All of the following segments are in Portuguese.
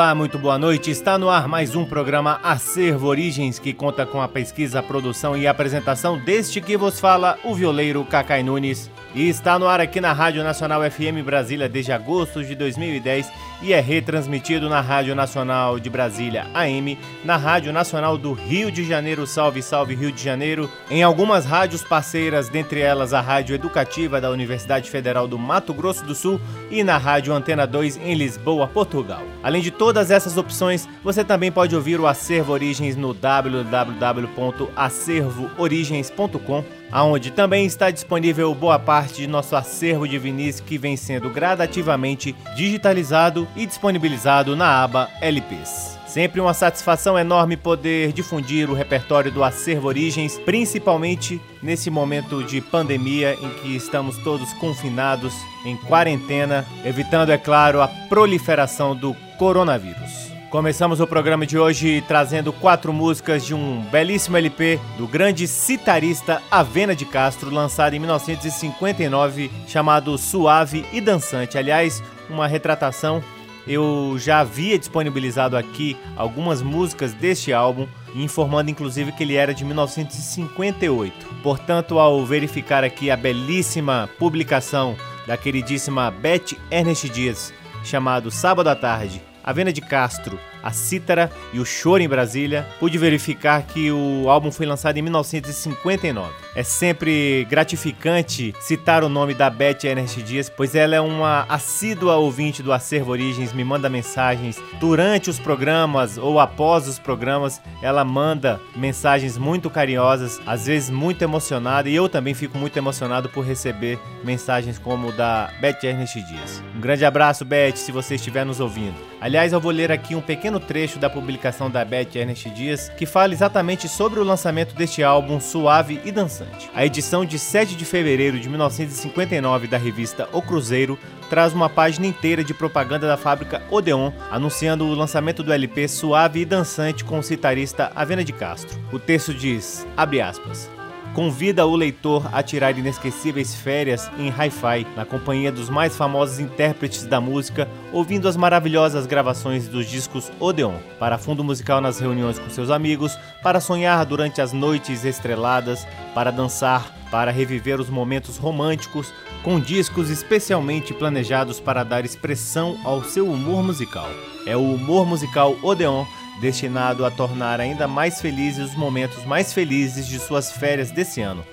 Olá, muito boa noite. Está no ar mais um programa Acervo Origens que conta com a pesquisa, produção e apresentação deste que vos fala o violeiro Cacai Nunes e está no ar aqui na Rádio Nacional FM Brasília desde agosto de 2010 e é retransmitido na Rádio Nacional de Brasília AM, na Rádio Nacional do Rio de Janeiro, Salve Salve Rio de Janeiro, em algumas rádios parceiras, dentre elas a Rádio Educativa da Universidade Federal do Mato Grosso do Sul e na Rádio Antena 2 em Lisboa, Portugal. Além de todas essas opções, você também pode ouvir o Acervo Origens no www.acervoorigens.com aonde também está disponível boa parte de nosso acervo de vinis que vem sendo gradativamente digitalizado e disponibilizado na aba LPs. Sempre uma satisfação enorme poder difundir o repertório do Acervo Origens, principalmente nesse momento de pandemia em que estamos todos confinados em quarentena, evitando, é claro, a proliferação do coronavírus. Começamos o programa de hoje trazendo quatro músicas de um belíssimo LP do grande citarista Avena de Castro, lançado em 1959, chamado Suave e Dançante. Aliás, uma retratação. Eu já havia disponibilizado aqui algumas músicas deste álbum, informando inclusive que ele era de 1958. Portanto, ao verificar aqui a belíssima publicação da queridíssima Beth Ernest Dias, chamado Sábado à Tarde, Avena de Castro, a cítara e o choro em Brasília, pude verificar que o álbum foi lançado em 1959. É sempre gratificante citar o nome da Beth Ernest Dias, pois ela é uma assídua ouvinte do Acervo Origens, me manda mensagens durante os programas ou após os programas. Ela manda mensagens muito carinhosas, às vezes muito emocionada, e eu também fico muito emocionado por receber mensagens como da Beth Ernest Dias. Um grande abraço, Beth, se você estiver nos ouvindo. Aliás, eu vou ler aqui um pequeno trecho da publicação da Beth Ernest Dias que fala exatamente sobre o lançamento deste álbum Suave e Dançante. A edição de 7 de fevereiro de 1959 da revista O Cruzeiro traz uma página inteira de propaganda da fábrica Odeon, anunciando o lançamento do LP Suave e Dançante com o citarista Avena de Castro. O texto diz, abre aspas, convida o leitor a tirar inesquecíveis férias em hi-fi, na companhia dos mais famosos intérpretes da música, ouvindo as maravilhosas gravações dos discos Odeon, para fundo musical nas reuniões com seus amigos, para sonhar durante as noites estreladas, para dançar, para reviver os momentos românticos, com discos especialmente planejados para dar expressão ao seu humor musical. É o humor musical Odeon destinado a tornar ainda mais felizes os momentos mais felizes de suas férias desse ano.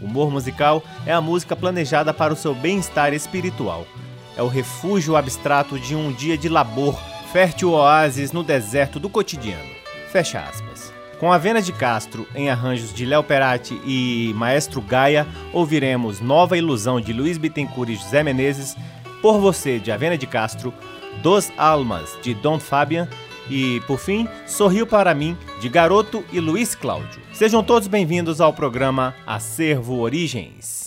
Humor musical é a música planejada para o seu bem-estar espiritual. É o refúgio abstrato de um dia de labor, fértil oásis no deserto do cotidiano. Fecha aspas. Com a Vena de Castro em arranjos de Léo Perati e Maestro Gaia, ouviremos Nova Ilusão de Luiz Bittencourt e José Menezes, Por Você de Avena de Castro, Dos Almas de Don Fabian e, por fim, Sorriu para mim, de Garoto e Luiz Cláudio. Sejam todos bem-vindos ao programa Acervo Origens.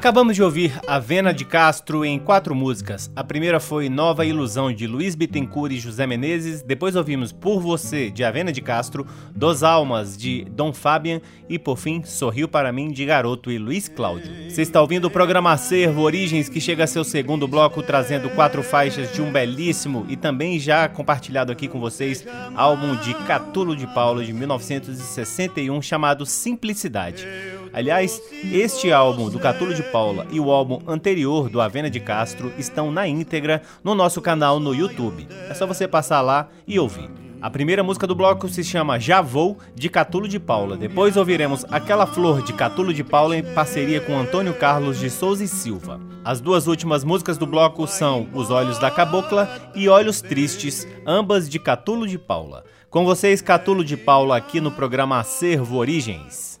Acabamos de ouvir Avena de Castro em quatro músicas. A primeira foi Nova Ilusão de Luiz Bittencourt e José Menezes. Depois ouvimos Por Você de Avena de Castro, Dos Almas de Dom Fabian e por fim Sorriu para mim de Garoto e Luiz Cláudio. Você está ouvindo o programa Acervo Origens que chega a seu segundo bloco trazendo quatro faixas de um belíssimo e também já compartilhado aqui com vocês álbum de Catulo de Paulo de 1961 chamado Simplicidade. Aliás, este álbum do Catulo de Paula e o álbum anterior do Avena de Castro estão na íntegra no nosso canal no YouTube. É só você passar lá e ouvir. A primeira música do bloco se chama Já Vou, de Catulo de Paula. Depois ouviremos Aquela Flor, de Catulo de Paula, em parceria com Antônio Carlos de Souza e Silva. As duas últimas músicas do bloco são Os Olhos da Cabocla e Olhos Tristes, ambas de Catulo de Paula. Com vocês, Catulo de Paula, aqui no programa Acervo Origens.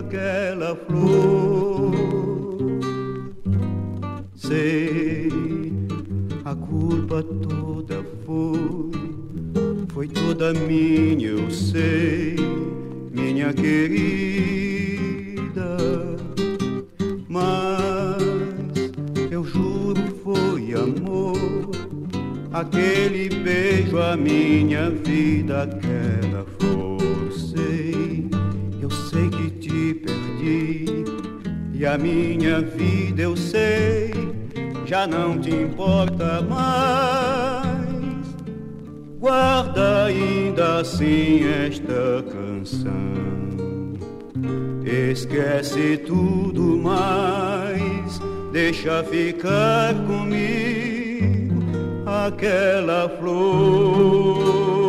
aquela Guarda ainda assim esta canção. Esquece tudo mais, deixa ficar comigo aquela flor.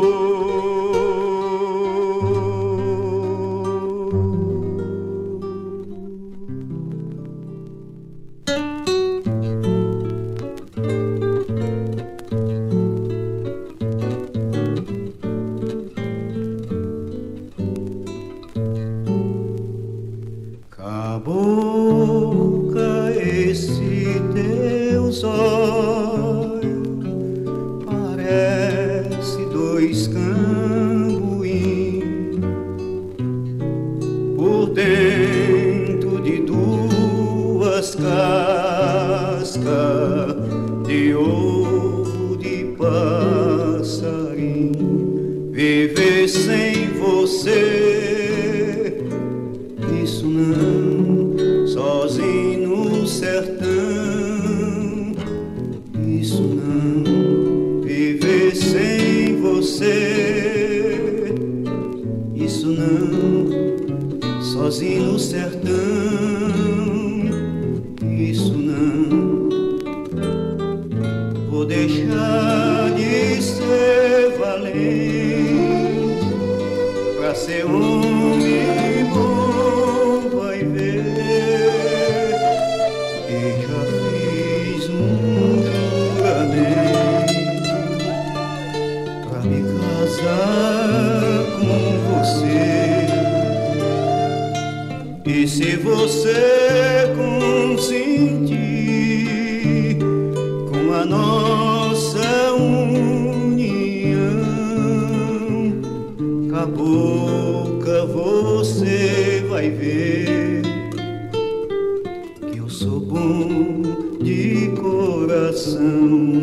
E se você consentir com a nossa união, cabocla, você vai ver que eu sou bom de coração,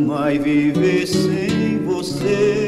mas viver sem você,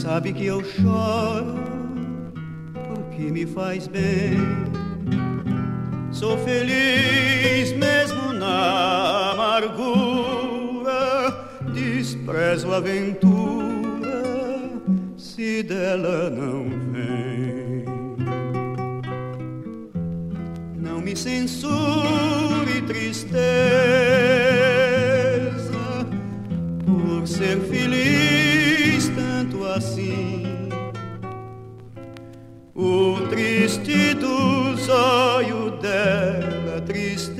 sabe que eu choro porque me faz bem. Sou feliz mesmo na amargura, desprezo a aventura se dela não vem. me censure tristeza por ser feliz assim. O triste dos olhos dela, tristeza,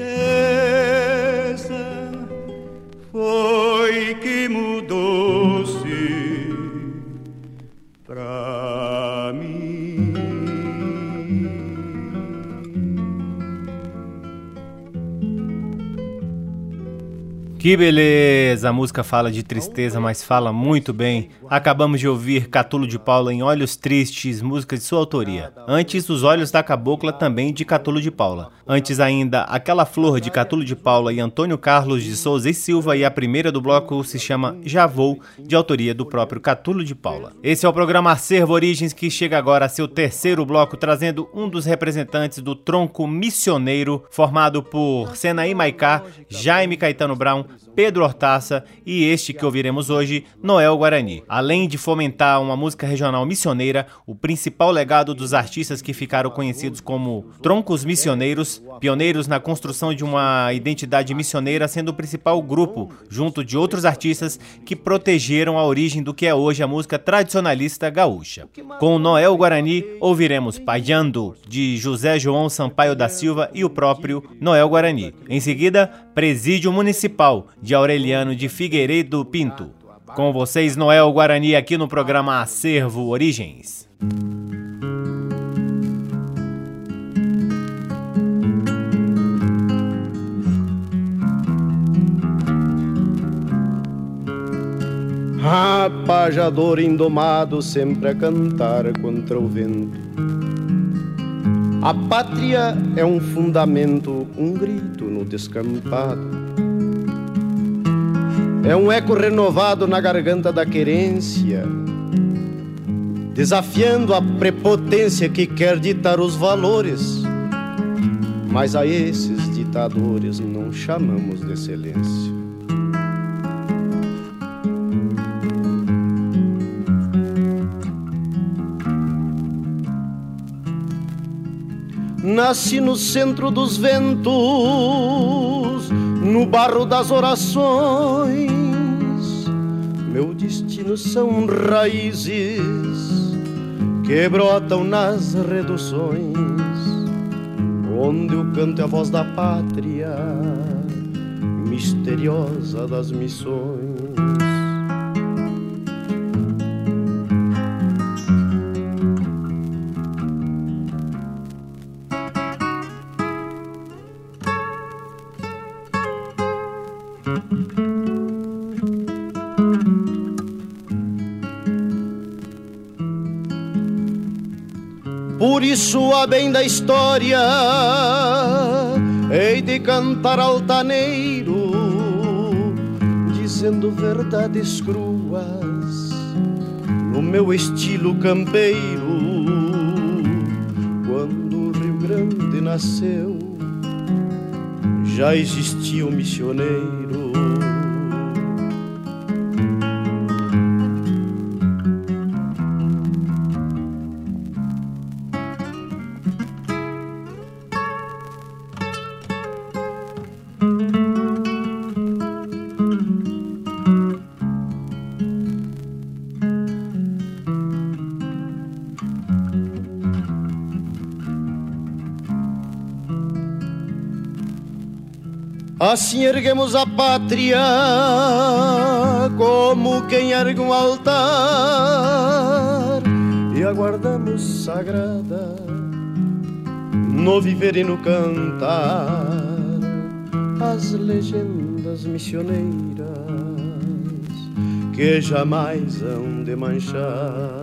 foi que mudou-se Que beleza! A música fala de tristeza, mas fala muito bem. Acabamos de ouvir Catulo de Paula em Olhos Tristes, música de sua autoria. Antes, Os Olhos da Cabocla, também de Catulo de Paula. Antes ainda, Aquela Flor de Catulo de Paula e Antônio Carlos de Souza e Silva. E a primeira do bloco se chama Já Vou, de autoria do próprio Catulo de Paula. Esse é o programa Acervo Origens, que chega agora a seu terceiro bloco, trazendo um dos representantes do tronco missioneiro, formado por Senaí Maicá, Jaime Caetano Brown, Pedro Hortaça e este que ouviremos hoje, Noel Guarani. Além de fomentar uma música regional missioneira, o principal legado dos artistas que ficaram conhecidos como troncos missioneiros, pioneiros na construção de uma identidade missioneira, sendo o principal grupo, junto de outros artistas que protegeram a origem do que é hoje a música tradicionalista gaúcha. Com Noel Guarani, ouviremos Pajando, de José João Sampaio da Silva e o próprio Noel Guarani. Em seguida, Presídio Municipal, de Aureliano de Figueiredo Pinto. Com vocês, Noel Guarani, aqui no programa Acervo Origens. Rapajador indomado sempre a cantar contra o vento. A pátria é um fundamento, um grito no descampado. É um eco renovado na garganta da querência, desafiando a prepotência que quer ditar os valores. Mas a esses ditadores não chamamos de excelência. Nasci no centro dos ventos, no barro das orações. Meu destino são raízes que brotam nas reduções, onde o canto é a voz da pátria, misteriosa das missões. Isso, a bem da história, hei de cantar altaneiro, dizendo verdades cruas, no meu estilo campeiro. Quando o Rio Grande nasceu, já existia o um missioneiro. Assim erguemos a pátria como quem ergue um altar e aguardamos sagrada no viver e no cantar as legendas missioneiras que jamais hão de manchar.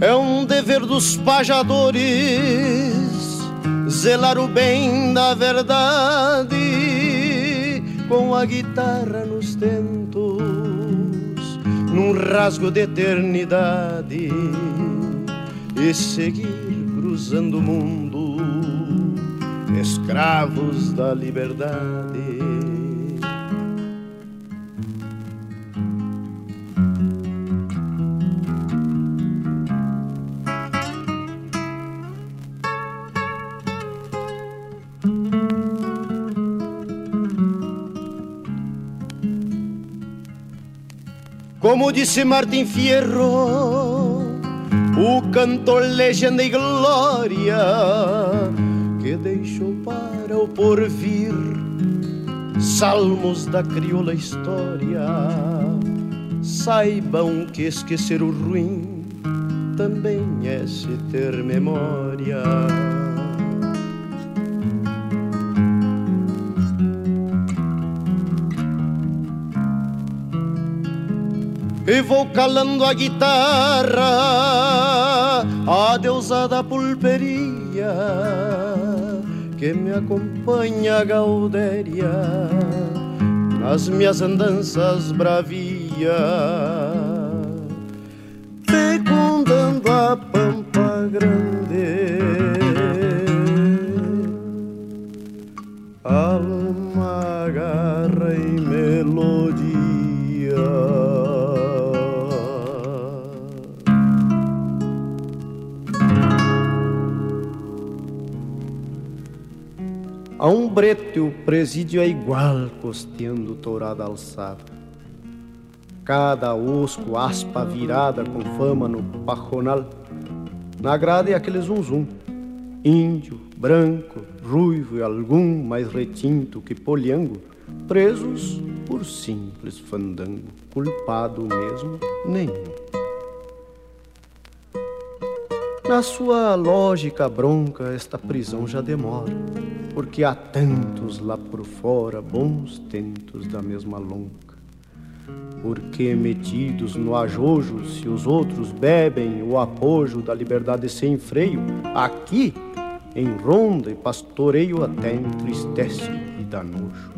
É um dever dos pajadores zelar o bem da verdade com a guitarra nos tentos, num rasgo de eternidade e seguir cruzando o mundo, escravos da liberdade. Como disse Martin Fierro, o cantor legenda e glória que deixou para o porvir salmos da crioula história. Saibam que esquecer o ruim também é se ter memória. Calando a guitarra, a deusa da pulperia que me acompanha a gaudéria nas minhas andanças bravias, fecundando a pampa grande. A um brete o presídio é igual, costeando tourada alçada. Cada osco, aspa virada com fama no pajonal. Na grade é aquele zum-zum. Índio, branco, ruivo e algum mais retinto que poliango, presos por simples fandango, culpado mesmo nenhum. Na sua lógica bronca, esta prisão já demora, porque há tantos lá por fora, bons tentos da mesma lonca. Porque metidos no ajojo, se os outros bebem o apojo da liberdade sem freio, aqui, em ronda e pastoreio, até entristece e dá nojo.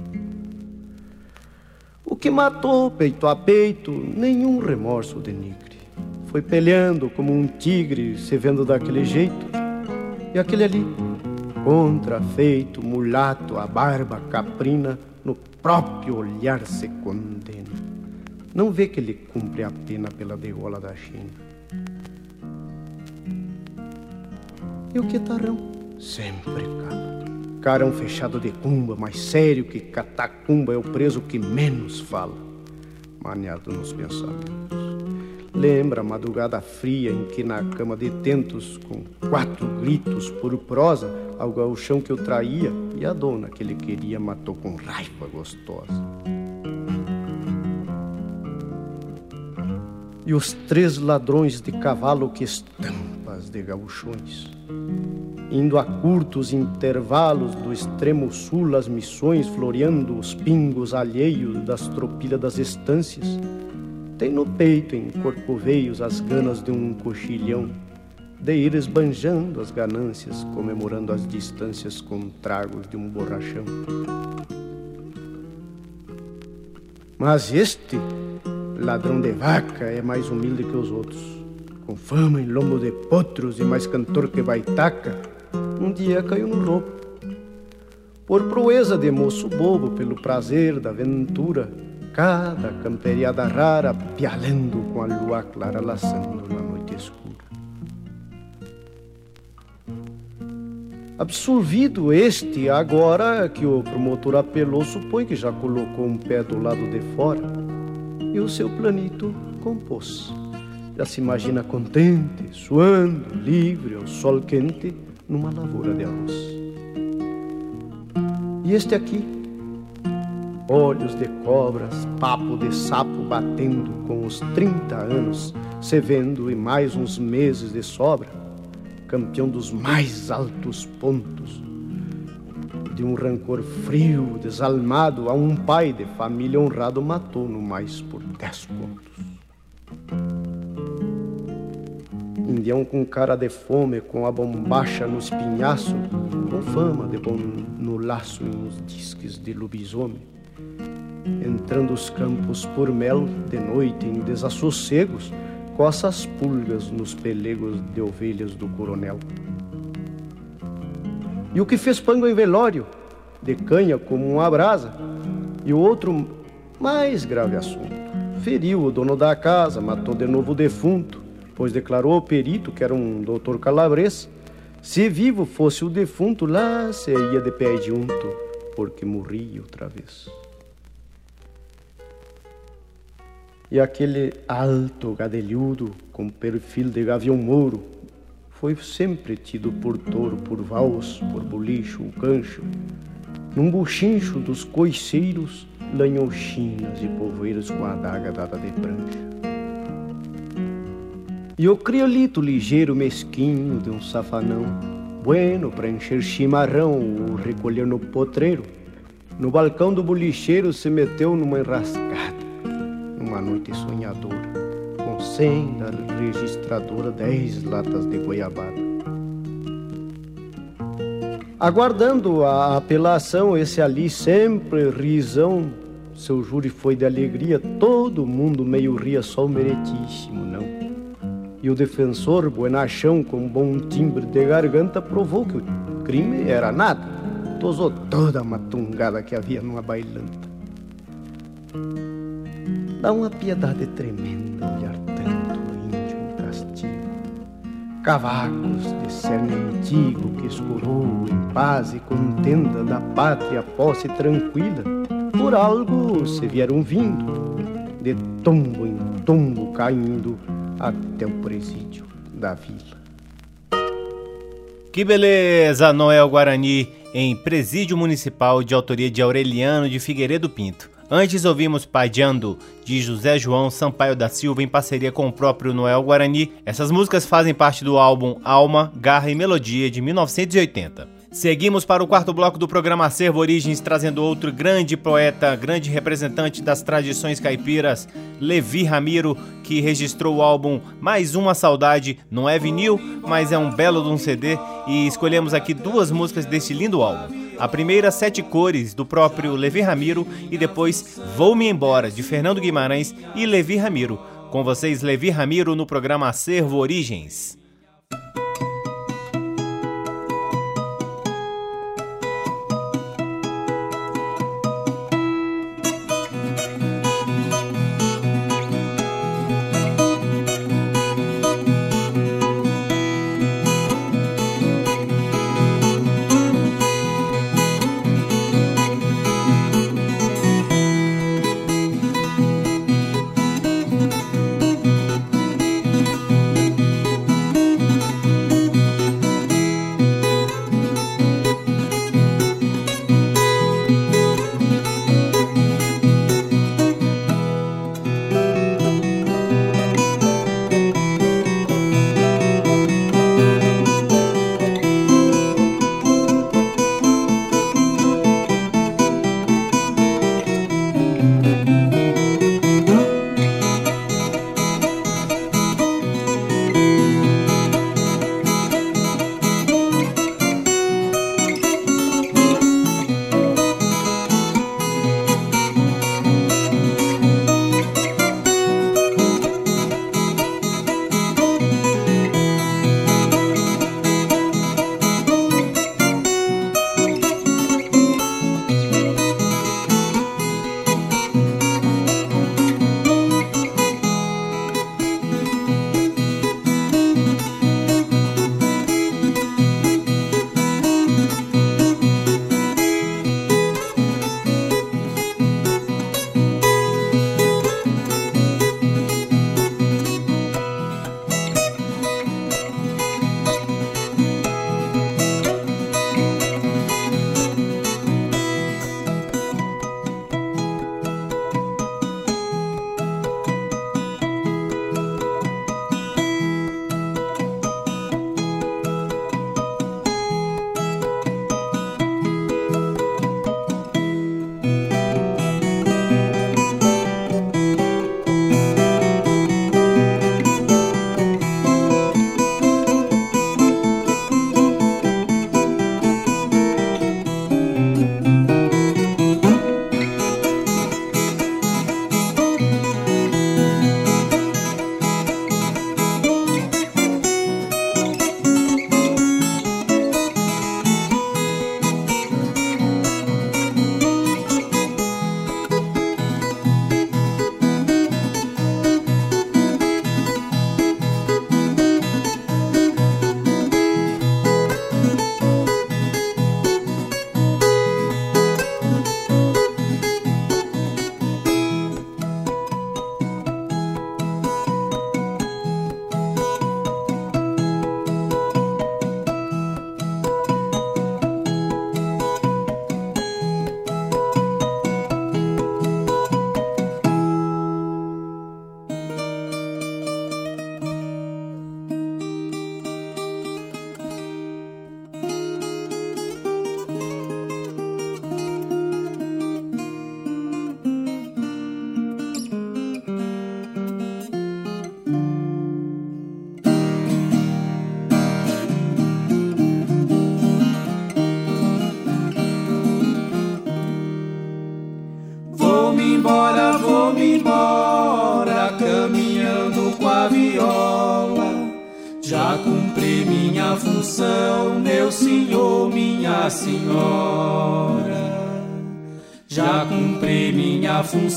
O que matou peito a peito, nenhum remorso denigre. Foi peleando como um tigre, se vendo daquele jeito. E aquele ali, contrafeito, mulato, a barba caprina, no próprio olhar se condena. Não vê que ele cumpre a pena pela degola da China. E o que tarão? Sempre cala. Carão fechado de cumba, mais sério que catacumba, é o preso que menos fala. Maniado nos pensamentos. Lembra a madrugada fria em que na cama de tentos, com quatro gritos por prosa, ao gauchão que eu traía e a dona que ele queria matou com raiva gostosa. E os três ladrões de cavalo que estampas de gauchões indo a curtos intervalos do extremo sul as missões, floreando os pingos alheios das tropilhas das estâncias, tem no peito em corcoveios as ganas de um cochilhão, de ir esbanjando as ganâncias, comemorando as distâncias com tragos de um borrachão. Mas este, ladrão de vaca, é mais humilde que os outros, com fama em lombo de potros e mais cantor que baitaca, um dia caiu no roubo. Por proeza de moço bobo, pelo prazer da aventura, cada camperiada rara pialando com a lua clara laçando na noite escura. Absolvido este, agora que o promotor apelou, supõe que já colocou um pé do lado de fora e o seu planito compôs. Já se imagina contente, suando, livre ao sol quente numa lavoura de arroz. E este aqui, olhos de cobras, papo de sapo batendo com os 30 anos, se vendo e mais uns meses de sobra, campeão dos mais altos pontos, de um rancor frio, desalmado, a um pai de família honrado matou no mais por dez pontos indião com cara de fome, com a bombacha no espinhaço, com fama de bom no laço e nos disques de lobisomem. Entrando os campos por mel, de noite em desassossegos, coça as pulgas nos pelegos de ovelhas do coronel. E o que fez pango em velório, de canha como uma brasa, e o outro mais grave assunto. Feriu o dono da casa, matou de novo o defunto, pois declarou ao perito, que era um doutor calabres, se vivo fosse o defunto, lá seria de pé junto, porque morria outra vez. E aquele alto gadelhudo, com perfil de gavião mouro, foi sempre tido por touro, por vals, por bolicho, cancho, num buchincho dos coiceiros, lanhochinas e povoeiros com a adaga dada de prancha. E o criolito ligeiro mesquinho de um safanão, bueno para encher chimarrão ou recolher no potreiro, no balcão do bolicheiro se meteu numa enrascada, numa noite sonhadora, com cem da registradora, dez latas de goiabada. Aguardando a apelação, esse ali sempre risão, seu júri foi de alegria, todo mundo meio ria, só o meretíssimo, não e o defensor, buenachão com bom timbre de garganta, provou que o crime era nada. Tosou toda a matungada que havia numa bailanta. Dá uma piedade tremenda olhar tanto índio em castigo. Cavacos de cerne antigo que escorou em paz e contenda da pátria posse tranquila, por algo se vieram vindo, de tombo em tombo caindo até o presídio da vila. Que beleza, Noel Guarani, em Presídio Municipal de autoria de Aureliano de Figueiredo Pinto. Antes ouvimos Padiando, de José João Sampaio da Silva em parceria com o próprio Noel Guarani. Essas músicas fazem parte do álbum Alma, Garra e Melodia de 1980. Seguimos para o quarto bloco do programa Acervo Origens, trazendo outro grande poeta, grande representante das tradições caipiras, Levi Ramiro, que registrou o álbum Mais Uma Saudade. Não é vinil, mas é um belo de um CD e escolhemos aqui duas músicas deste lindo álbum. A primeira, Sete Cores, do próprio Levi Ramiro, e depois Vou-me Embora, de Fernando Guimarães e Levi Ramiro. Com vocês, Levi Ramiro, no programa Acervo Origens.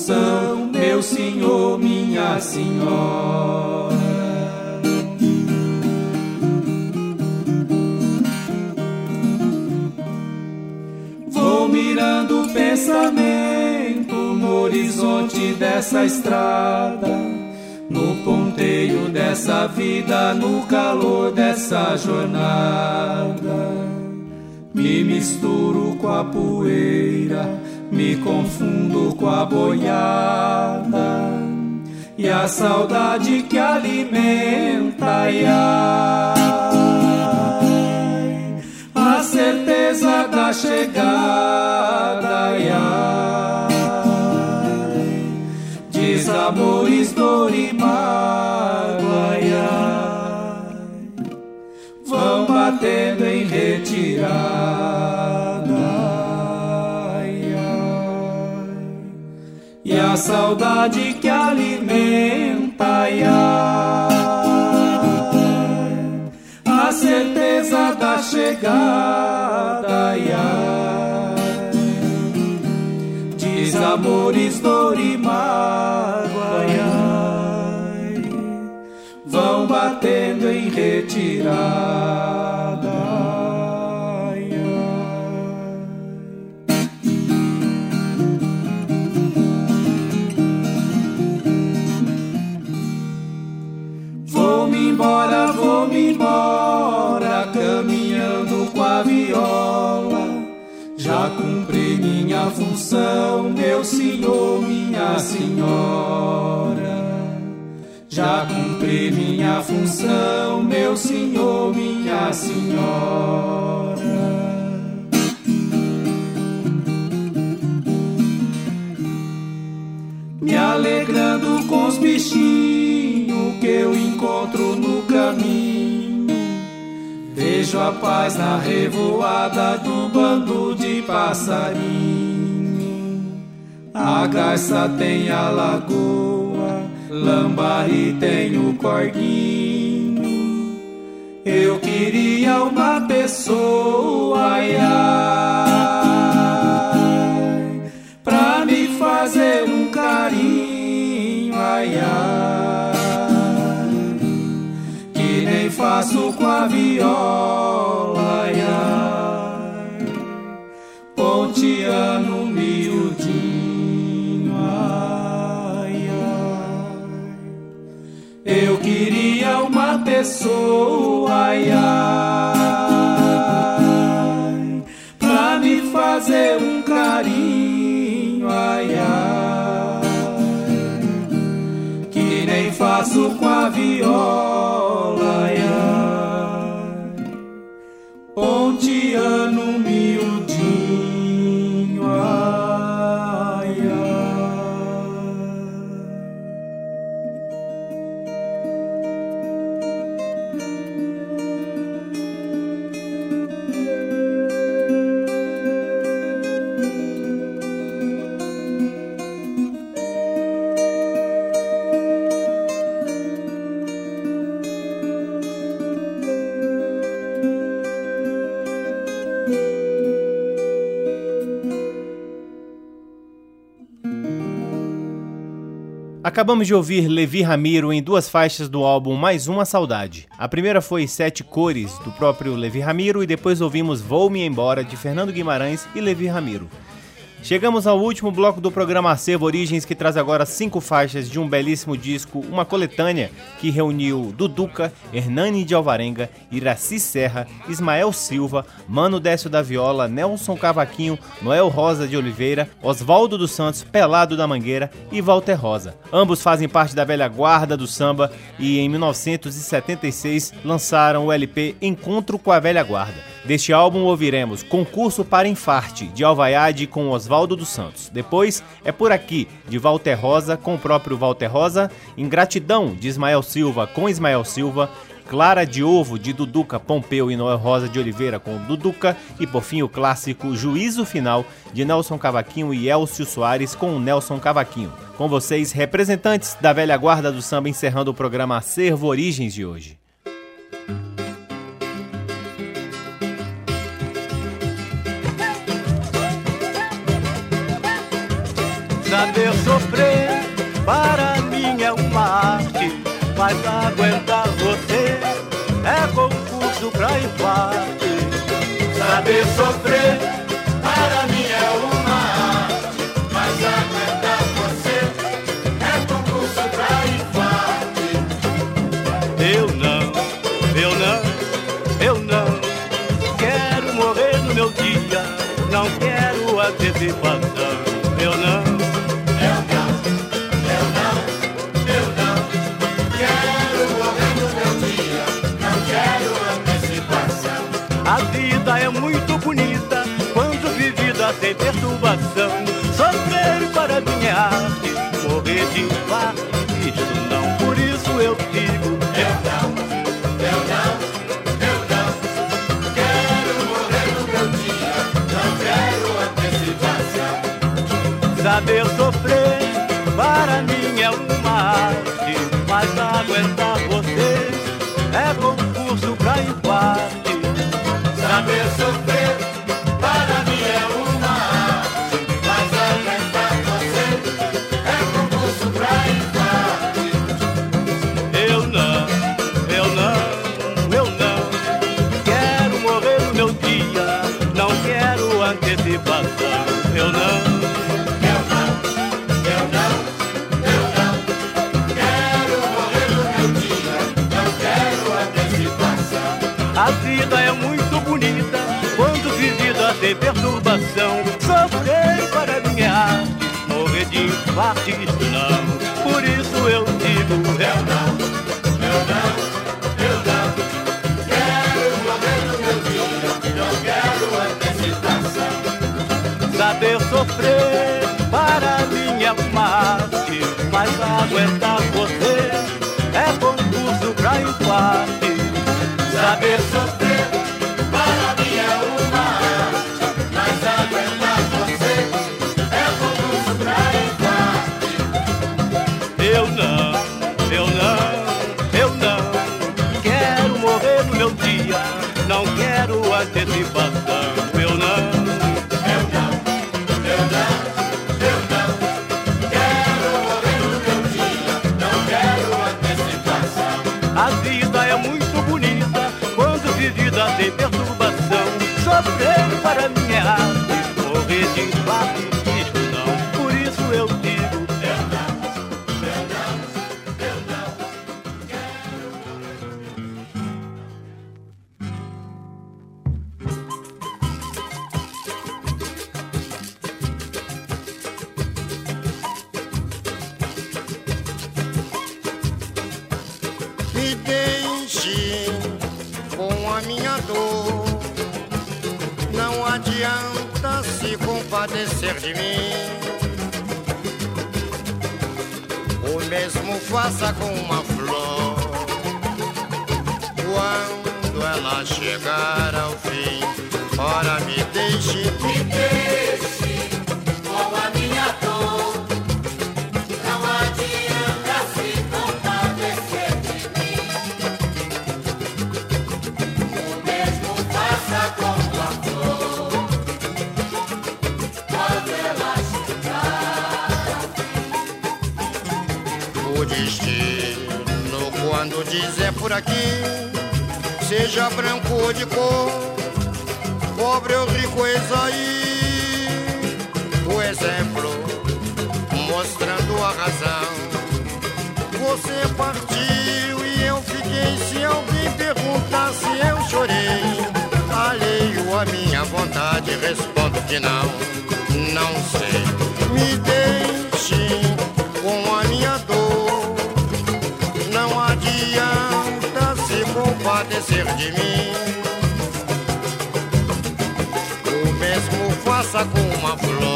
Minha saudade que alimenta ai, a saudade que alimenta ai, a certeza da chegada ai, desamores, dor e mágoa ai, vão batendo em retirada. Função, meu senhor, minha senhora. Já cumpri minha função, meu senhor, minha senhora. Me alegrando com os bichinhos que eu encontro no caminho. Vejo a paz na revoada do bando de passarinho. A garça tem a lagoa, lambari tem o corguinho. Eu queria uma pessoa, ai, ai, pra me fazer um carinho, ai, ai faço com a viola, ai, ai, pontiano pessoa, ai, ai, pra me fazer um carinho, ai, ai, que nem faço com a viola. Acabamos de ouvir Levi Ramiro em duas faixas do álbum Mais Uma Saudade. A primeira foi Sete Cores, do próprio Levi Ramiro, e depois ouvimos Vou-me Embora, de Fernando Guimarães e Levi Ramiro. Chegamos ao último bloco do programa Acervo Origens, que traz agora cinco faixas de um belíssimo disco, uma coletânea que reuniu Duduca, Hernani de Alvarenga, Iraci Serra, Ismael Silva, Mano Décio da Viola, Nelson Cavaquinho, Noel Rosa de Oliveira, Oswaldo dos Santos, Pelado da Mangueira e Walter Rosa. Ambos fazem parte da velha guarda do samba e em 1976 lançaram o LP Encontro com a Velha Guarda. Deste álbum ouviremos Concurso para Infarte, de Alvaiade com Oswaldo dos Santos. Depois é Por Aqui, de Walter Rosa com o próprio Walter Rosa. Ingratidão, de Ismael Silva com Ismael Silva. Clara de Ovo, de Duduca Pompeu e Noel Rosa de Oliveira com Duduca. E por fim o clássico Juízo Final, de Nelson Cavaquinho e Elcio Soares com Nelson Cavaquinho. Com vocês, representantes da velha guarda do samba, encerrando o programa Acervo Origens de hoje. sofrer, para mim é uma arte, mas aguentar você é concurso pra empate. Saber sofrer perturbação. Sofrer para minha arte, morrer de infarto, isto não. Por isso eu digo: eu não, eu não, eu não. Quero morrer no meu dia, não quero antecipação. Saber sofrer para mim é uma arte, mas aguentar você é concurso pra empate saber sofrer Sofrer para minha arte, morrer de infarto, isto não. Por isso eu digo: eu não, eu não, eu não quero Me deixe com a minha dor. Adianta se compadecer de mim. O mesmo faça com uma flor. Quando ela chegar ao fim, ora me deixe. Me deixe por aqui, seja branco ou de cor, pobre ou rico, eis aí o exemplo, mostrando a razão. Você partiu e eu fiquei. Se alguém perguntar se eu chorei, alheio à minha vontade, respondo que não, não sei. Me deixe compadecer de mim. O mesmo faça com uma flor.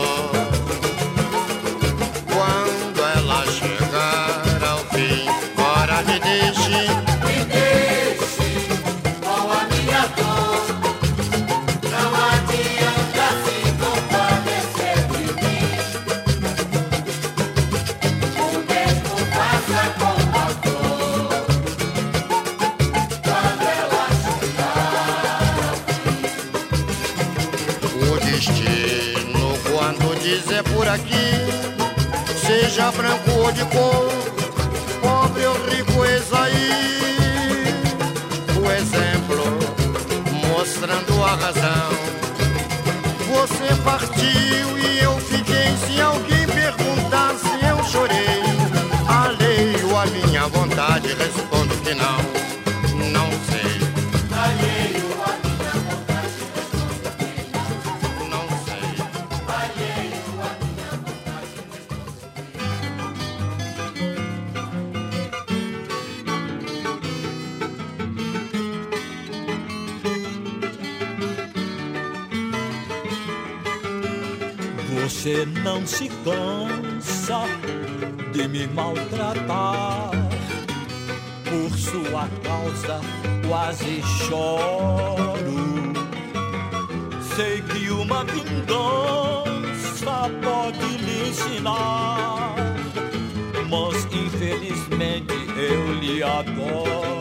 aqui, seja branco ou de cor, pobre ou rico, eis aí o exemplo, mostrando a razão. Você partiu. não se cansa de me maltratar. Por sua causa quase choro. Sei que uma vingança pode lhe ensinar, mas infelizmente eu lhe adoro.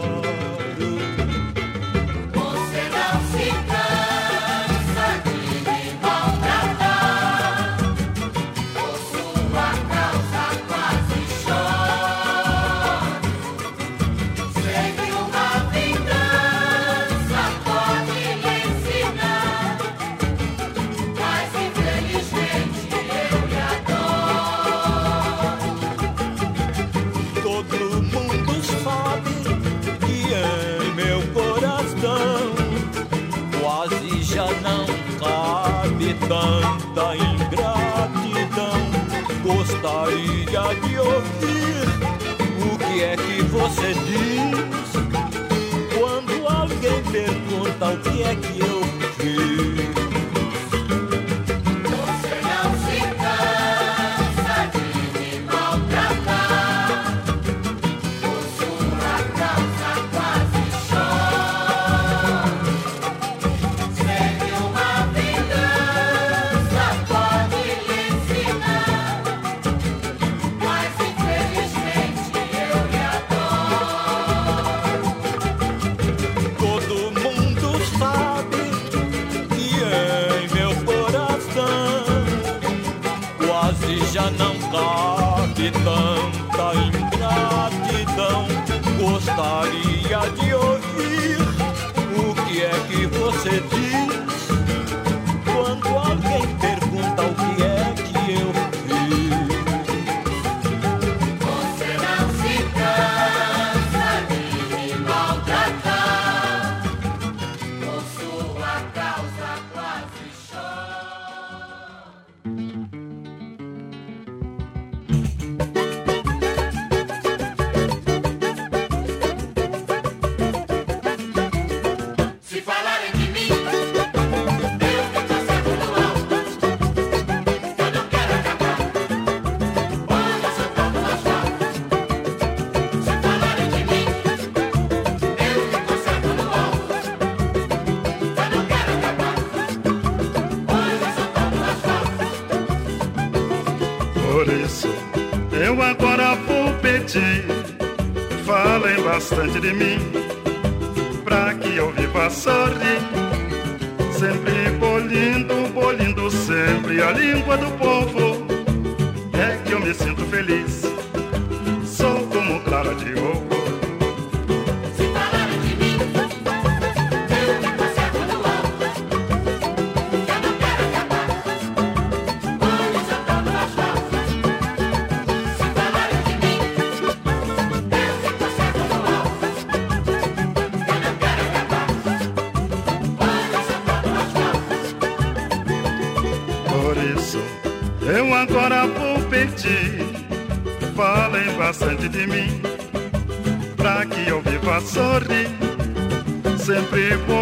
o que é que eu fiz. falem bastante de mim, pra que eu viva sorrir, sempre bolindo, bolindo sempre a língua do povo. É que eu me sinto feliz, sou como clara de ouro. people.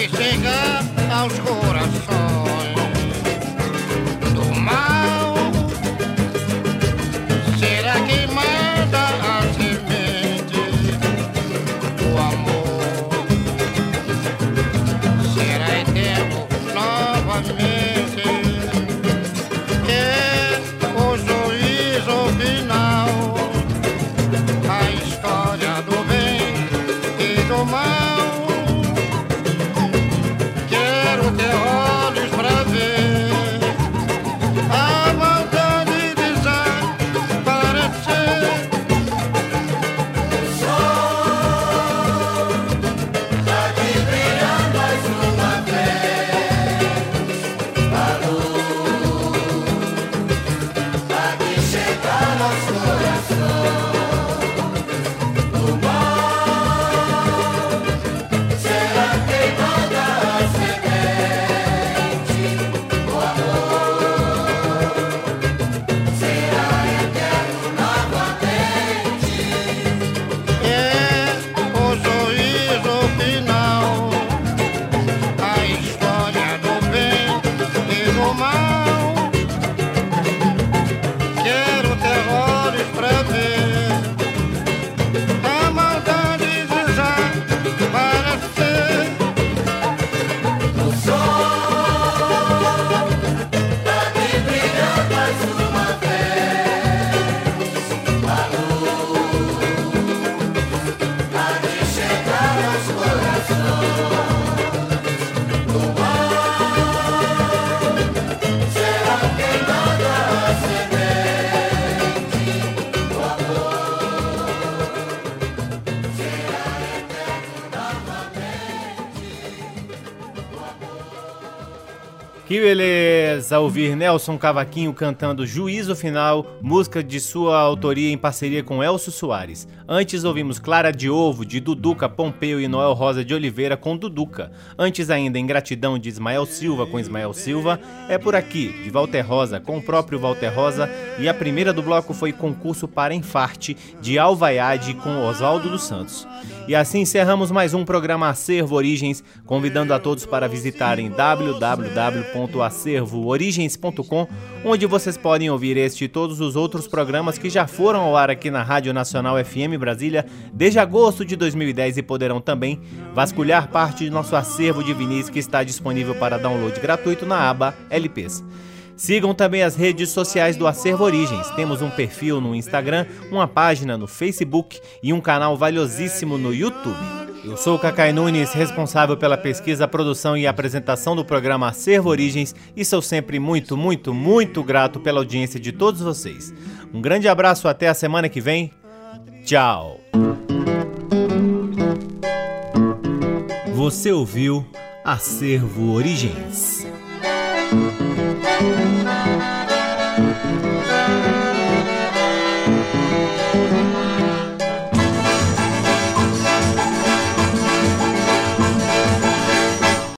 que chega aos rolos. Que beleza ouvir Nelson Cavaquinho cantando Juízo Final, música de sua autoria em parceria com Elcio Soares. Antes ouvimos Clara de Ovo, de Duduca Pompeu e Noel Rosa de Oliveira com Duduca. Antes ainda Ingratidão de Ismael Silva com Ismael Silva. É por aqui, de Walter Rosa com o próprio Walter Rosa. E a primeira do bloco foi Concurso para Enfarte, de Alvaiade com Oswaldo dos Santos. E assim encerramos mais um programa Acervo Origens, convidando a todos para visitarem www.acervoorigens.com, onde vocês podem ouvir este e todos os outros programas que já foram ao ar aqui na Rádio Nacional FM Brasília desde agosto de 2010 e poderão também vasculhar parte de nosso acervo de vinis que está disponível para download gratuito na aba LPs. Sigam também as redes sociais do Acervo Origens. Temos um perfil no Instagram, uma página no Facebook e um canal valiosíssimo no YouTube. Eu sou Cacai Nunes, responsável pela pesquisa, produção e apresentação do programa Acervo Origens e sou sempre muito, muito, muito grato pela audiência de todos vocês. Um grande abraço, até a semana que vem. Tchau! Você ouviu Acervo Origens. thank you